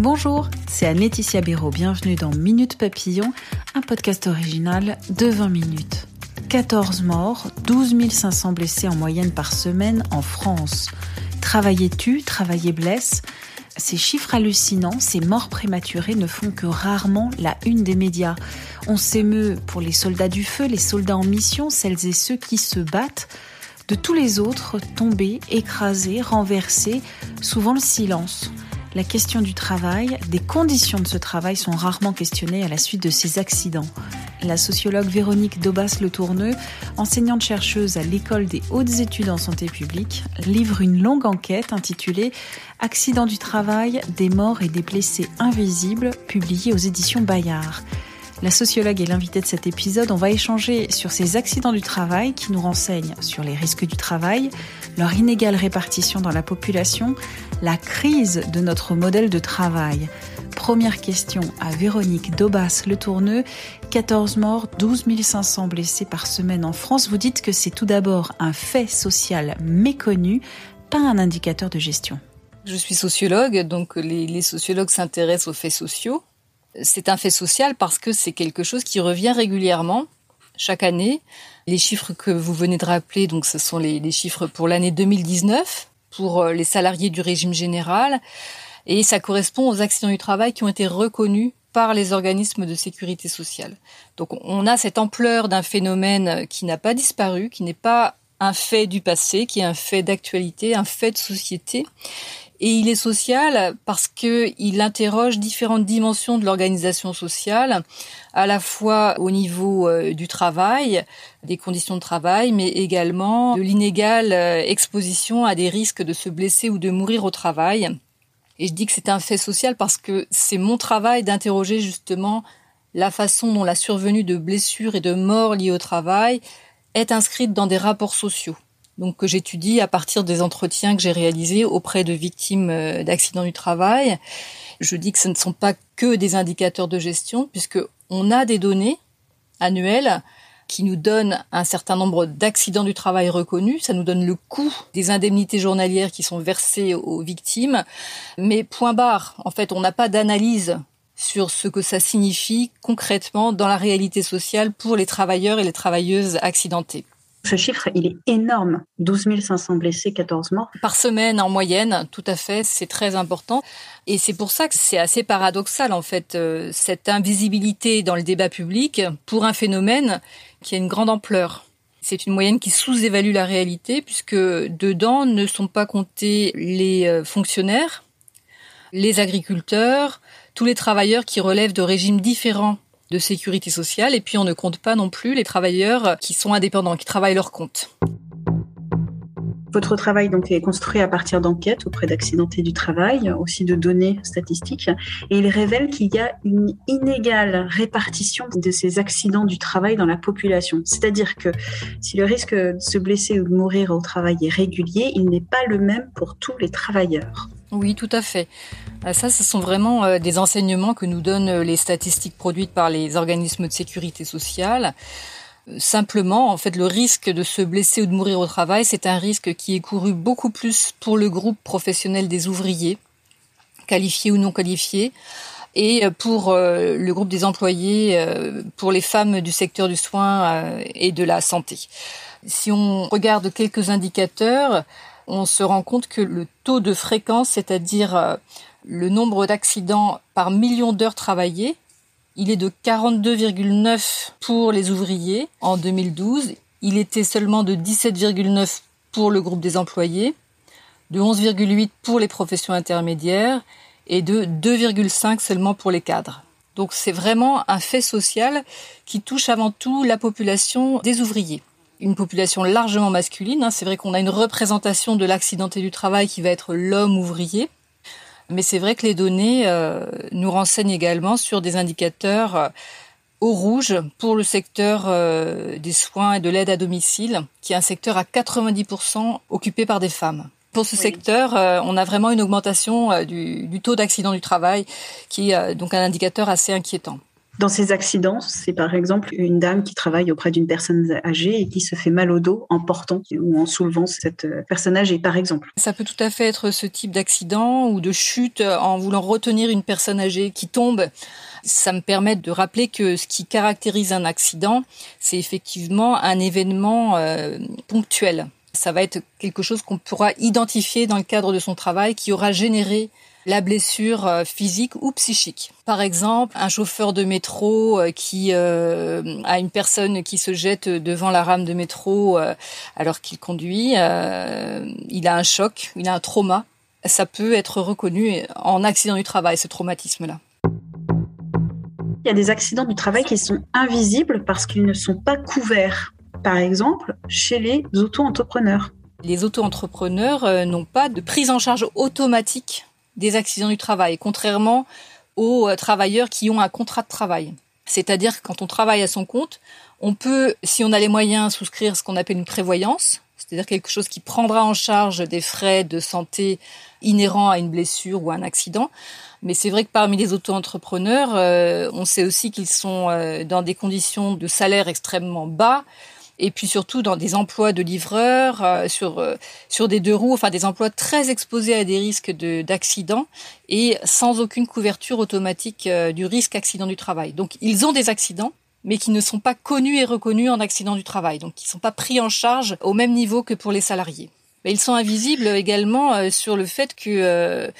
Bonjour, c'est Anne-Laetitia Béraud. Bienvenue dans Minute Papillon, un podcast original de 20 minutes. 14 morts, 12 500 blessés en moyenne par semaine en France. Travailler tue, travailler blesse. Ces chiffres hallucinants, ces morts prématurées ne font que rarement la une des médias. On s'émeut pour les soldats du feu, les soldats en mission, celles et ceux qui se battent. De tous les autres, tombés, écrasés, renversés, souvent le silence la question du travail, des conditions de ce travail sont rarement questionnées à la suite de ces accidents. La sociologue Véronique Daubas-Le Tourneux, enseignante chercheuse à l'école des hautes études en santé publique, livre une longue enquête intitulée Accidents du travail, des morts et des blessés invisibles, publiée aux éditions Bayard. La sociologue est l'invitée de cet épisode. On va échanger sur ces accidents du travail qui nous renseignent sur les risques du travail, leur inégale répartition dans la population, la crise de notre modèle de travail. Première question à Véronique Daubas-Le Tourneux. 14 morts, 12 500 blessés par semaine en France. Vous dites que c'est tout d'abord un fait social méconnu, pas un indicateur de gestion. Je suis sociologue, donc les sociologues s'intéressent aux faits sociaux c'est un fait social parce que c'est quelque chose qui revient régulièrement chaque année. Les chiffres que vous venez de rappeler, donc ce sont les, chiffres pour l'année 2019 pour euh, les salariés du régime général et ça correspond aux accidents du travail qui ont été reconnus par les organismes de sécurité sociale. Donc on a cette ampleur d'un phénomène qui n'a pas disparu, qui n'est pas un fait du passé, qui est un fait d'actualité, un fait de société et il est social parce que il interroge différentes dimensions de l'organisation sociale, à la fois au niveau euh, du travail, des conditions de travail, mais également de l'inégale euh, exposition à des risques de se blesser ou de mourir au travail. Et je dis que c'est un fait social parce que c'est mon travail d'interroger justement la façon dont la survenue de blessures et de morts liées au travail est inscrite dans des rapports sociaux donc que j'étudie à partir des entretiens que j'ai réalisés auprès de victimes euh, d'accidents du travail. Je dis que ce ne sont pas que des indicateurs de gestion, puisque on a des données annuelles qui nous donnent un certain nombre d'accidents du travail reconnus. Ça nous donne le coût des indemnités journalières qui sont versées aux victimes. Mais point barre, en fait, on n'a pas d'analyse sur ce que ça signifie concrètement dans la réalité sociale pour les travailleurs et les travailleuses accidentées. Ce chiffre, il est énorme. 12 500 blessés, 14 morts. Par semaine en moyenne, tout à fait, c'est très important. Et c'est pour ça que c'est assez paradoxal, en fait, euh, cette invisibilité dans le débat public pour un phénomène qui a une grande ampleur. C'est une moyenne qui sous-évalue la réalité puisque dedans ne sont pas comptés les euh, fonctionnaires, les agriculteurs, tous les travailleurs qui relèvent de régimes différents de sécurité sociale. Et puis on ne compte pas non plus les travailleurs qui sont indépendants, qui travaillent leur compte. Votre travail donc est construit à partir d'enquêtes auprès d'accidentés du travail, aussi de données statistiques, et il révèle qu'il y a une inégale répartition de ces accidents du travail dans la population. C'est-à-dire que si le risque de se blesser ou de mourir au travail est régulier, il n'est pas le même pour tous les travailleurs. Oui, tout à fait. Euh, ça, ce sont vraiment euh, des enseignements que nous donnent euh, les statistiques produites par les organismes de sécurité sociale. Simplement, en fait, le risque de se blesser ou de mourir au travail, c'est un risque qui est couru beaucoup plus pour le groupe professionnel des ouvriers, qualifiés ou non qualifiés, et pour le groupe des employés, pour les femmes du secteur du soin et de la santé. Si on regarde quelques indicateurs, on se rend compte que le taux de fréquence, c'est-à-dire euh, le nombre d'accidents par million d'heures travaillées, il est de 42,9 pour les ouvriers en 2012. Il était seulement de 17,9 pour le groupe des employés, de 11,8 pour les professions intermédiaires et de 2,5 seulement pour les cadres. Donc c'est vraiment un fait social qui touche avant tout la population des ouvriers. Une population largement masculine. Hein. C'est vrai qu'on a une représentation de l'accidenté du travail qui va être l'homme ouvrier. Mais c'est vrai que les données euh, nous renseignent également sur des indicateurs euh, au rouge pour le secteur euh, des soins et de l'aide à domicile, qui est un secteur à 90% occupé par des femmes. Pour ce secteur, on a vraiment une augmentation du, du taux d'accident du travail, qui est donc un indicateur assez inquiétant. Dans ces accidents, c'est par exemple une dame qui travaille auprès d'une personne âgée et qui se fait mal au dos en portant ou en soulevant cette euh, personne âgée, par exemple. Ça peut tout à fait être ce type d'accident ou de chute en voulant retenir une personne âgée qui tombe. Ça me permet de rappeler que ce qui caractérise un accident, c'est effectivement un événement euh, ponctuel. Ça va être quelque chose qu'on pourra identifier dans le cadre de son travail qui aura généré la blessure euh, physique ou psychique. Par exemple, un chauffeur de métro euh, qui euh, a une personne qui se jette devant la rame de métro alors qu'il conduit, il a un choc, il a un trauma. Ça peut être reconnu en accident du travail, ce traumatisme-là. Il y a des accidents du travail qui sont invisibles parce qu'ils ne sont pas couverts. Par exemple, chez les auto-entrepreneurs. Les auto-entrepreneurs n'ont pas de prise en charge automatique des accidents du travail, contrairement aux euh, travailleurs qui ont un contrat de travail. C'est-à-dire quand on travaille à son compte, on peut, si on a les moyens, souscrire ce qu'on appelle une prévoyance, c'est-à-dire quelque chose qui prendra en charge des frais de santé inhérents à une blessure ou à un accident. Mais c'est vrai que parmi les auto-entrepreneurs, euh, on sait aussi qu'ils sont euh, dans des conditions de salaire extrêmement bas, et puis surtout dans des emplois de livreurs, euh, sur euh, sur des deux roues, enfin des emplois très exposés à des risques de d'accidents et sans aucune couverture automatique euh, du risque accident du travail. Donc ils ont des accidents, mais qui ne sont pas connus et reconnus en accident du travail, donc qui ne sont pas pris en charge au même niveau que pour les salariés. Mais ils sont invisibles également sur le fait que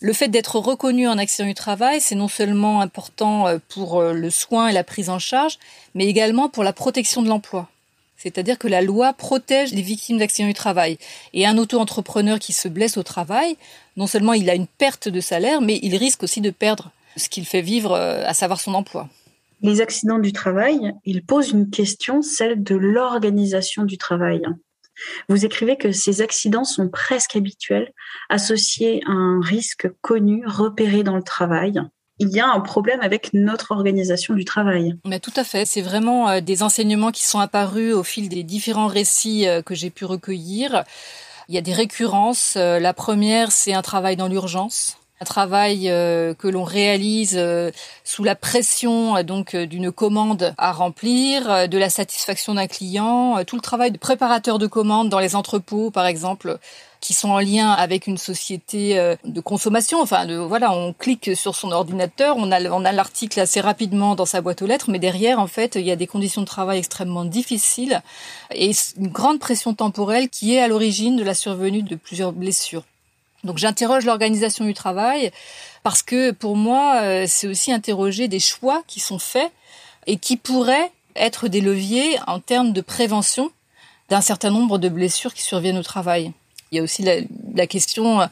le fait d'être reconnu en accident du travail, c'est non seulement important pour le soin et la prise en charge, mais également pour la protection de l'emploi. C'est-à-dire que la loi protège les victimes d'accidents du travail. Et un auto-entrepreneur qui se blesse au travail, non seulement il a une perte de salaire, mais il risque aussi de perdre ce qu'il fait vivre, euh, à savoir son emploi. Les accidents du travail, ils posent une question, celle de l'organisation du travail. Vous écrivez que ces accidents sont presque habituels, associés à un risque connu, repéré dans le travail il y a un problème avec notre organisation du travail. Mais tout à fait, c'est vraiment euh, des enseignements qui sont apparus au fil des différents récits euh, que j'ai pu recueillir. Il y a des récurrences. Euh, la première, c'est un travail dans l'urgence un travail que l'on réalise sous la pression donc d'une commande à remplir, de la satisfaction d'un client, tout le travail de préparateur de commande dans les entrepôts par exemple qui sont en lien avec une société euh, de consommation. Enfin, de, voilà, on clique sur son ordinateur, on a, on a l'article assez rapidement dans sa boîte aux lettres, mais derrière, en fait, il y a des conditions de travail extrêmement difficiles et une grande pression temporelle qui est à l'origine de la survenue de plusieurs blessures. Donc j'interroge l'organisation du travail parce que pour moi, euh, c'est aussi interroger des choix qui sont faits et qui pourraient être des leviers en termes de prévention d'un certain nombre de blessures qui surviennent au travail. Il y a aussi la, question, euh,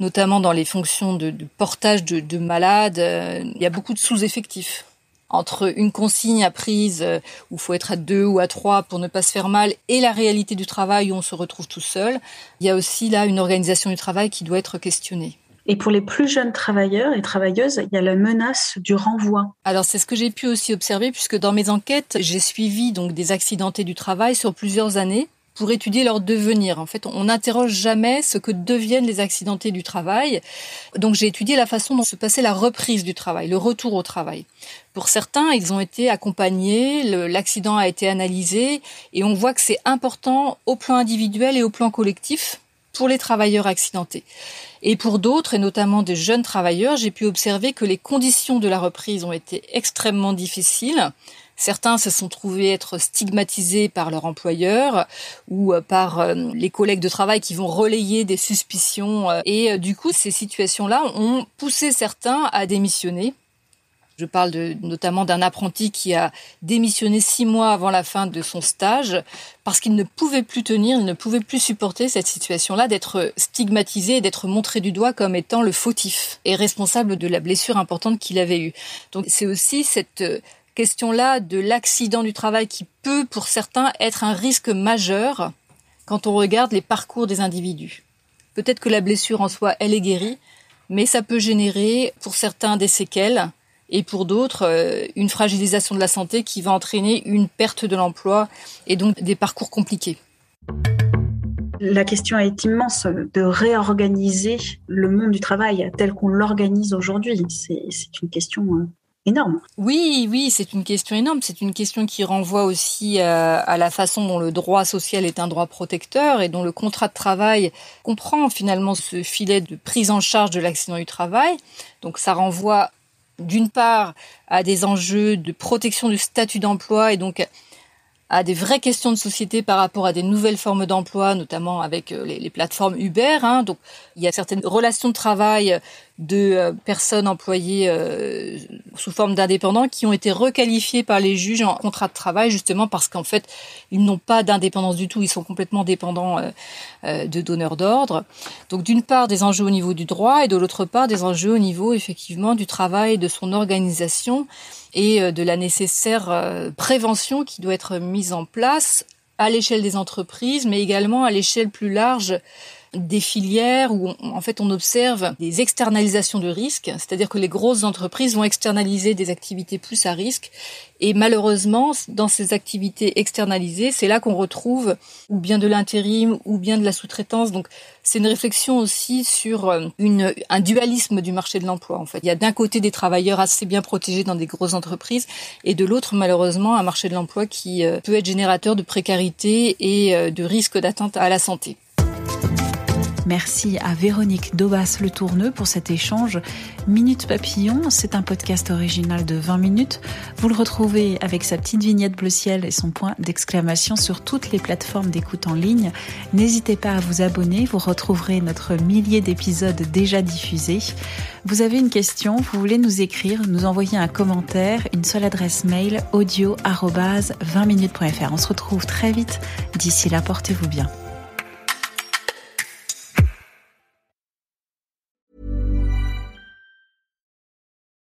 notamment dans les fonctions de, portage de, malades, euh, il y a beaucoup de sous-effectifs. Entre une consigne à prise euh, où il faut être à deux ou à trois pour ne pas se faire mal et la réalité du travail où on se retrouve tout seul, il y a aussi là une organisation du travail qui doit être questionnée. Et pour les plus jeunes travailleurs et travailleuses, il y a la menace du renvoi. Alors c'est ce que j'ai pu aussi observer puisque dans mes enquêtes, j'ai suivi donc des accidentés du travail sur plusieurs années pour étudier leur devenir. En fait, on n'interroge jamais ce que deviennent les accidentés du travail. Donc j'ai étudié la façon dont se passait la reprise du travail, le retour au travail. Pour certains, ils ont été accompagnés, l'accident a été analysé et on voit que c'est important au plan individuel et au plan collectif pour les travailleurs accidentés. Et pour d'autres, et notamment des jeunes travailleurs, j'ai pu observer que les conditions de la reprise ont été extrêmement difficiles. Certains se sont trouvés être stigmatisés par leur employeur ou euh, par euh, les collègues de travail qui vont relayer des suspicions. Euh, et du coup, ces situations-là ont poussé certains à démissionner. Je parle de, notamment d'un apprenti qui a démissionné six mois avant la fin de son stage parce qu'il ne pouvait plus tenir, il ne pouvait plus supporter cette situation-là d'être stigmatisé et d'être montré du doigt comme étant le fautif et responsable de la blessure importante qu'il avait eue. Donc c'est aussi cette question-là de l'accident du travail qui peut, pour certains, être un risque majeur quand on regarde les parcours des individus. Peut-être que la blessure en soi, elle est guérie, mais ça peut générer, pour certains, des séquelles et pour d'autres, euh, une fragilisation de la santé qui va entraîner une perte de l'emploi et donc des parcours compliqués. La question est immense de réorganiser le monde du travail tel qu'on l'organise aujourd'hui. C'est une question euh, Oui, oui, c'est une question énorme. C'est une question qui renvoie aussi à, à, la façon dont le droit social est un droit protecteur et dont le contrat de travail comprend finalement ce filet de prise en charge de l'accident du travail. Donc ça renvoie d'une part à des enjeux de protection du statut d'emploi et donc à des vraies questions de société par rapport à des nouvelles formes d'emploi, notamment avec euh, les, les plateformes Uber. Hein. Donc, il y a certaines relations de travail de euh, personnes employées euh, sous forme d'indépendants qui ont été requalifiées par les juges en contrat de travail justement parce qu'en fait ils n'ont pas d'indépendance du tout, ils sont complètement dépendants euh, de donneurs d'ordre. Donc d'une part des enjeux au niveau du droit et de l'autre part des enjeux au niveau effectivement du travail, de son organisation et de la nécessaire prévention qui doit être mise en place à l'échelle des entreprises, mais également à l'échelle plus large des filières où en fait on observe des externalisations de risques, c'est-à-dire que les grosses entreprises vont externaliser des activités plus à risque et malheureusement dans ces activités externalisées, c'est là qu'on retrouve ou bien de l'intérim ou bien de la sous-traitance. Donc c'est une réflexion aussi sur euh, une, un dualisme du marché de l'emploi en fait. Il y a d'un côté des travailleurs assez bien protégés dans des grosses entreprises et de l'autre malheureusement un marché de l'emploi qui euh, peut être générateur de précarité et euh, de risque d'atteinte à la santé. Merci à Véronique Dobas-Le Tourneux pour cet échange. Minute Papillon, c'est un podcast original de 20 minutes. Vous le retrouvez avec sa petite vignette bleu ciel et son point d'exclamation sur toutes les plateformes d'écoute en ligne. N'hésitez pas à vous abonner, vous retrouverez notre millier d'épisodes déjà diffusés. Vous avez une question, vous voulez nous écrire, nous envoyer un commentaire, une seule adresse mail audio-20minutes.fr. On se retrouve très vite. D'ici là, portez-vous bien.